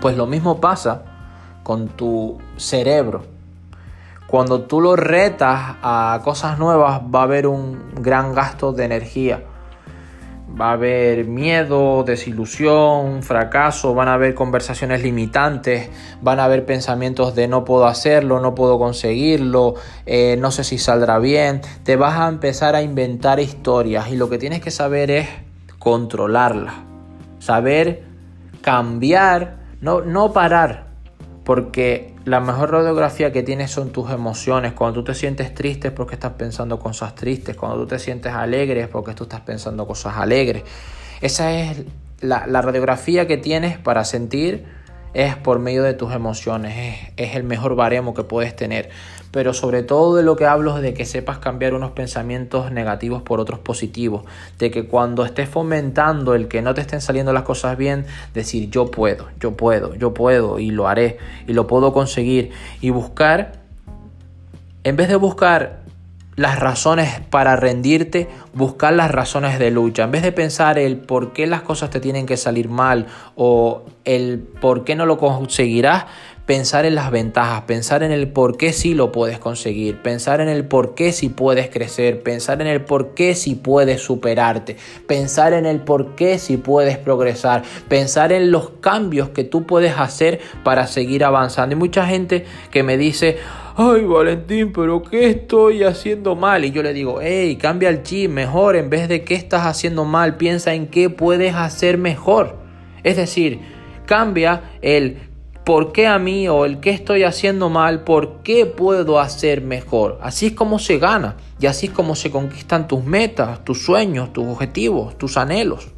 Pues lo mismo pasa con tu cerebro. Cuando tú lo retas a cosas nuevas va a haber un gran gasto de energía. Va a haber miedo, desilusión, fracaso, van a haber conversaciones limitantes, van a haber pensamientos de no puedo hacerlo, no puedo conseguirlo, eh, no sé si saldrá bien. Te vas a empezar a inventar historias y lo que tienes que saber es controlarlas, saber cambiar, no, no parar, porque la mejor radiografía que tienes son tus emociones. Cuando tú te sientes triste es porque estás pensando cosas tristes. Cuando tú te sientes alegre es porque tú estás pensando cosas alegres. Esa es la, la radiografía que tienes para sentir es por medio de tus emociones, es, el mejor baremo que puedes tener. Pero sobre todo de lo que hablo es de que sepas cambiar unos pensamientos negativos por otros positivos, de que cuando estés fomentando el que no te estén saliendo las cosas bien, decir yo puedo, yo puedo, yo puedo y lo haré y lo puedo conseguir y buscar, en vez de buscar las razones para rendirte, buscar las razones de lucha. En vez de pensar el por qué las cosas te tienen que salir mal o el por qué no lo conseguirás, pensar en las ventajas, pensar en el por qué sí lo puedes conseguir, pensar en el por qué sí puedes crecer, pensar en el por qué sí puedes superarte, pensar en el por qué sí puedes progresar, pensar en los cambios que tú puedes hacer para seguir avanzando. Hay mucha gente que me dice, ay Valentín, pero ¿qué estoy haciendo mal? Y yo le digo, hey, cambia el chip, mejor, en vez de qué estás haciendo mal, piensa en qué puedes hacer mejor. Es decir, cambia el por qué a mí o el qué estoy haciendo mal, por qué puedo hacer mejor. Así es como se gana y así es como se conquistan tus metas, tus sueños, tus objetivos, tus anhelos.